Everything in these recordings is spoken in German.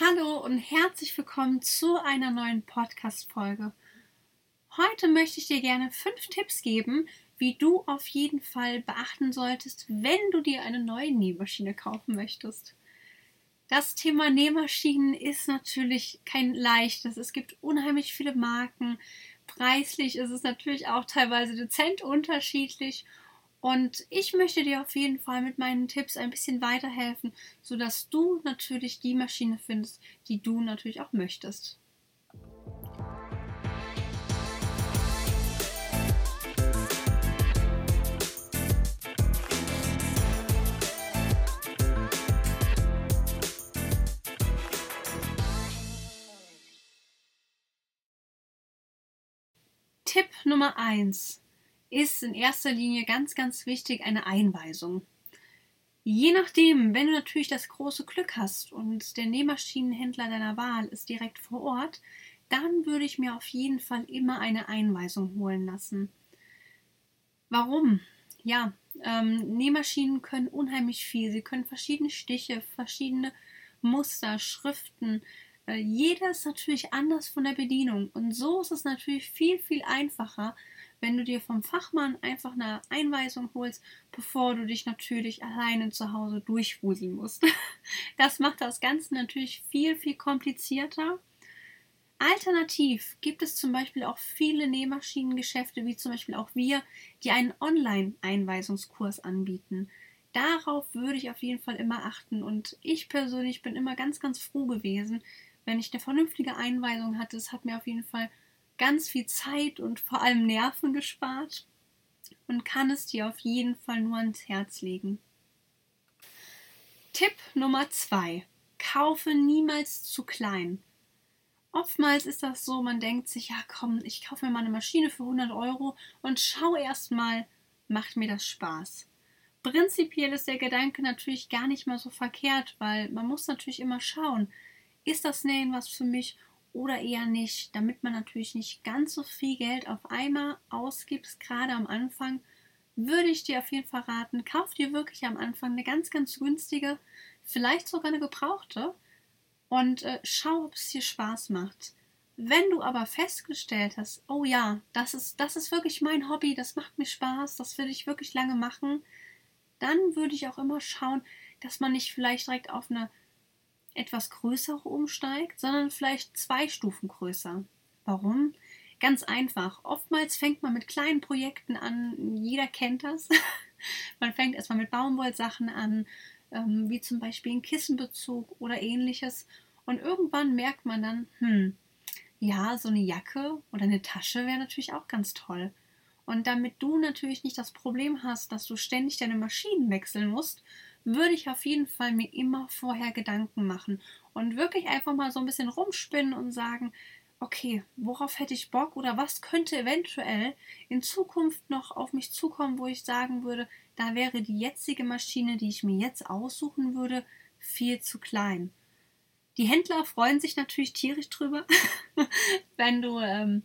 Hallo und herzlich willkommen zu einer neuen Podcast-Folge. Heute möchte ich dir gerne fünf Tipps geben, wie du auf jeden Fall beachten solltest, wenn du dir eine neue Nähmaschine kaufen möchtest. Das Thema Nähmaschinen ist natürlich kein leichtes. Es gibt unheimlich viele Marken. Preislich ist es natürlich auch teilweise dezent unterschiedlich und ich möchte dir auf jeden Fall mit meinen Tipps ein bisschen weiterhelfen, sodass du natürlich die Maschine findest, die du natürlich auch möchtest. Tipp Nummer 1 ist in erster Linie ganz, ganz wichtig eine Einweisung. Je nachdem, wenn du natürlich das große Glück hast und der Nähmaschinenhändler deiner Wahl ist direkt vor Ort, dann würde ich mir auf jeden Fall immer eine Einweisung holen lassen. Warum? Ja, ähm, Nähmaschinen können unheimlich viel. Sie können verschiedene Stiche, verschiedene Muster, Schriften. Äh, jeder ist natürlich anders von der Bedienung. Und so ist es natürlich viel, viel einfacher, wenn du dir vom Fachmann einfach eine Einweisung holst, bevor du dich natürlich alleine zu Hause durchwuseln musst. Das macht das Ganze natürlich viel, viel komplizierter. Alternativ gibt es zum Beispiel auch viele Nähmaschinengeschäfte, wie zum Beispiel auch wir, die einen Online-Einweisungskurs anbieten. Darauf würde ich auf jeden Fall immer achten und ich persönlich bin immer ganz, ganz froh gewesen, wenn ich eine vernünftige Einweisung hatte. Es hat mir auf jeden Fall ganz viel Zeit und vor allem Nerven gespart und kann es dir auf jeden Fall nur ans Herz legen. Tipp Nummer 2. Kaufe niemals zu klein. Oftmals ist das so, man denkt sich, ja komm, ich kaufe mir mal eine Maschine für 100 Euro und schau erst mal, macht mir das Spaß. Prinzipiell ist der Gedanke natürlich gar nicht mal so verkehrt, weil man muss natürlich immer schauen, ist das Nähen was für mich oder eher nicht, damit man natürlich nicht ganz so viel Geld auf einmal ausgibt, gerade am Anfang, würde ich dir auf jeden Fall raten, kauf dir wirklich am Anfang eine ganz, ganz günstige, vielleicht sogar eine gebrauchte und äh, schau, ob es dir Spaß macht. Wenn du aber festgestellt hast, oh ja, das ist, das ist wirklich mein Hobby, das macht mir Spaß, das will ich wirklich lange machen, dann würde ich auch immer schauen, dass man nicht vielleicht direkt auf eine etwas größere umsteigt, sondern vielleicht zwei Stufen größer. Warum? Ganz einfach. Oftmals fängt man mit kleinen Projekten an. Jeder kennt das. man fängt erstmal mit Baumwollsachen an, ähm, wie zum Beispiel ein Kissenbezug oder ähnliches. Und irgendwann merkt man dann, hm, ja, so eine Jacke oder eine Tasche wäre natürlich auch ganz toll. Und damit du natürlich nicht das Problem hast, dass du ständig deine Maschinen wechseln musst, würde ich auf jeden Fall mir immer vorher Gedanken machen und wirklich einfach mal so ein bisschen rumspinnen und sagen, okay, worauf hätte ich Bock oder was könnte eventuell in Zukunft noch auf mich zukommen, wo ich sagen würde, da wäre die jetzige Maschine, die ich mir jetzt aussuchen würde, viel zu klein. Die Händler freuen sich natürlich tierisch drüber, wenn du ähm,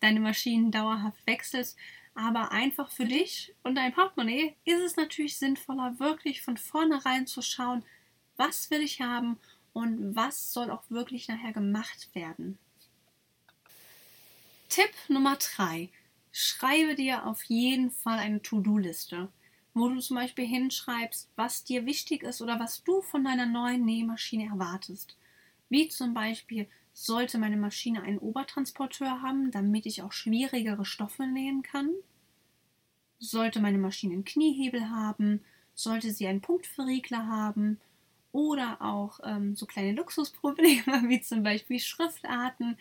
deine Maschinen dauerhaft wechselst, aber einfach für dich und dein Portemonnaie ist es natürlich sinnvoller, wirklich von vornherein zu schauen, was will ich haben und was soll auch wirklich nachher gemacht werden. Tipp Nummer 3. Schreibe dir auf jeden Fall eine To-Do-Liste, wo du zum Beispiel hinschreibst, was dir wichtig ist oder was du von deiner neuen Nähmaschine erwartest. Wie zum Beispiel, sollte meine Maschine einen Obertransporteur haben, damit ich auch schwierigere Stoffe nähen kann? Sollte meine Maschine einen Kniehebel haben? Sollte sie einen Punktverriegler haben? Oder auch ähm, so kleine Luxusprobleme wie zum Beispiel Schriftarten.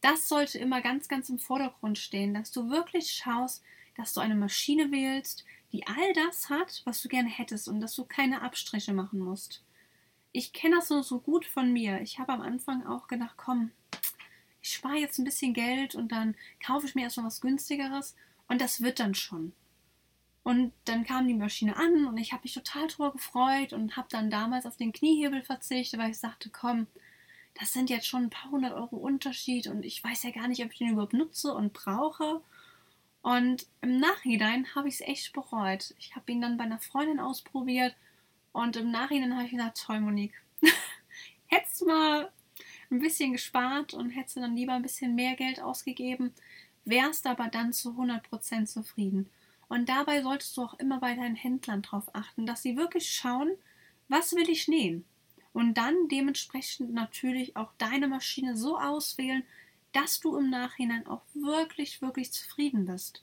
Das sollte immer ganz, ganz im Vordergrund stehen, dass du wirklich schaust, dass du eine Maschine wählst, die all das hat, was du gerne hättest und dass du keine Abstriche machen musst ich kenne das nur so gut von mir. Ich habe am Anfang auch gedacht, komm, ich spare jetzt ein bisschen Geld und dann kaufe ich mir erstmal was günstigeres und das wird dann schon. Und dann kam die Maschine an und ich habe mich total drüber gefreut und habe dann damals auf den Kniehebel verzichtet, weil ich sagte, komm, das sind jetzt schon ein paar hundert Euro Unterschied und ich weiß ja gar nicht, ob ich den überhaupt nutze und brauche. Und im Nachhinein habe ich es echt bereut. Ich habe ihn dann bei einer Freundin ausprobiert und im Nachhinein habe ich gesagt, toll, Monique. hättest du mal ein bisschen gespart und hättest du dann lieber ein bisschen mehr Geld ausgegeben, wärst aber dann zu 100% zufrieden. Und dabei solltest du auch immer bei deinen Händlern darauf achten, dass sie wirklich schauen, was will ich nähen. Und dann dementsprechend natürlich auch deine Maschine so auswählen, dass du im Nachhinein auch wirklich, wirklich zufrieden bist.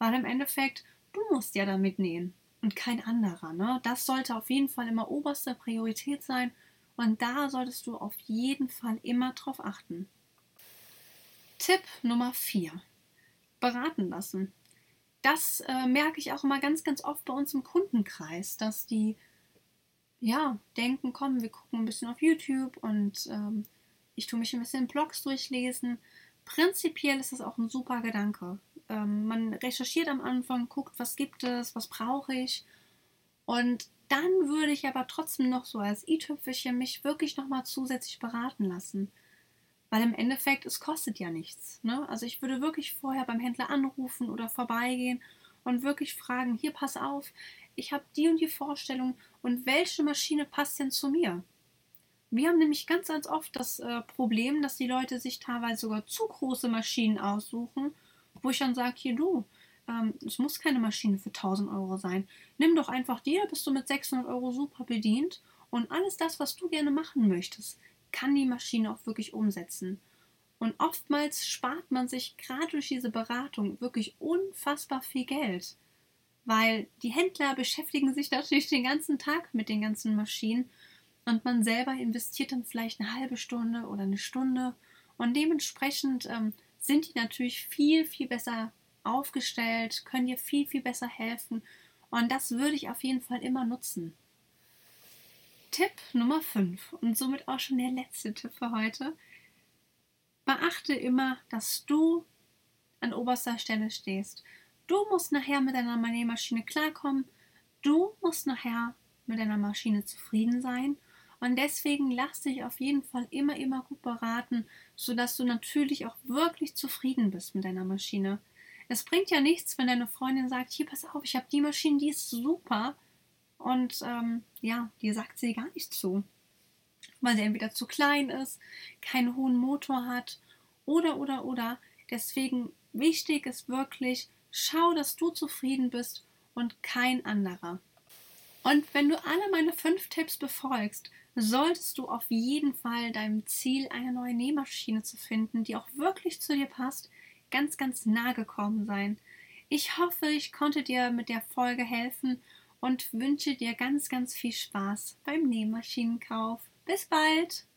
Weil im Endeffekt, du musst ja damit nähen und kein anderer. Ne? Das sollte auf jeden Fall immer oberste Priorität sein und da solltest du auf jeden Fall immer drauf achten. Tipp Nummer 4. Beraten lassen. Das äh, merke ich auch immer ganz, ganz oft bei uns im Kundenkreis, dass die ja denken, komm, wir gucken ein bisschen auf YouTube und ähm, ich tue mich ein bisschen in Blogs durchlesen. Prinzipiell ist das auch ein super Gedanke. Ähm, man recherchiert am Anfang, guckt, was gibt es, was brauche ich. Und dann würde ich aber trotzdem noch so als i-Tüpfelchen mich wirklich nochmal zusätzlich beraten lassen. Weil im Endeffekt, es kostet ja nichts. Ne? Also ich würde wirklich vorher beim Händler anrufen oder vorbeigehen und wirklich fragen, hier pass auf, ich habe die und die Vorstellung und welche Maschine passt denn zu mir? Wir haben nämlich ganz, ganz oft das äh, Problem, dass die Leute sich teilweise sogar zu große Maschinen aussuchen, wo ich dann sage, hier du, ähm, es muss keine Maschine für 1000 Euro sein. Nimm doch einfach die, da bist du mit 600 Euro super bedient und alles das, was du gerne machen möchtest, kann die Maschine auch wirklich umsetzen. Und oftmals spart man sich gerade durch diese Beratung wirklich unfassbar viel Geld, weil die Händler beschäftigen sich natürlich den ganzen Tag mit den ganzen Maschinen und man selber investiert dann vielleicht eine halbe Stunde oder eine Stunde und dementsprechend ähm, sind die natürlich viel, viel besser aufgestellt, können dir viel, viel besser helfen und das würde ich auf jeden Fall immer nutzen. Tipp Nummer 5 und somit auch schon der letzte Tipp für heute. Beachte immer, dass du an oberster Stelle stehst. Du musst nachher mit deiner Nähmaschine klarkommen. Du musst nachher mit deiner Maschine zufrieden sein und deswegen lass dich auf jeden Fall immer, immer gut beraten, sodass du natürlich auch wirklich zufrieden bist mit deiner Maschine. Es bringt ja nichts, wenn deine Freundin sagt, hier pass auf, ich habe die Maschine, die ist super. Und ähm, ja, dir sagt sie gar nicht zu. Weil sie entweder zu klein ist, keinen hohen Motor hat oder, oder, oder. Deswegen wichtig ist wirklich, schau, dass du zufrieden bist und kein anderer. Und wenn du alle meine fünf Tipps befolgst, solltest du auf jeden Fall deinem Ziel, eine neue Nähmaschine zu finden, die auch wirklich zu dir passt, ganz, ganz nah gekommen sein. Ich hoffe, ich konnte dir mit der Folge helfen und wünsche dir ganz, ganz viel Spaß beim Nähmaschinenkauf. Bis bald!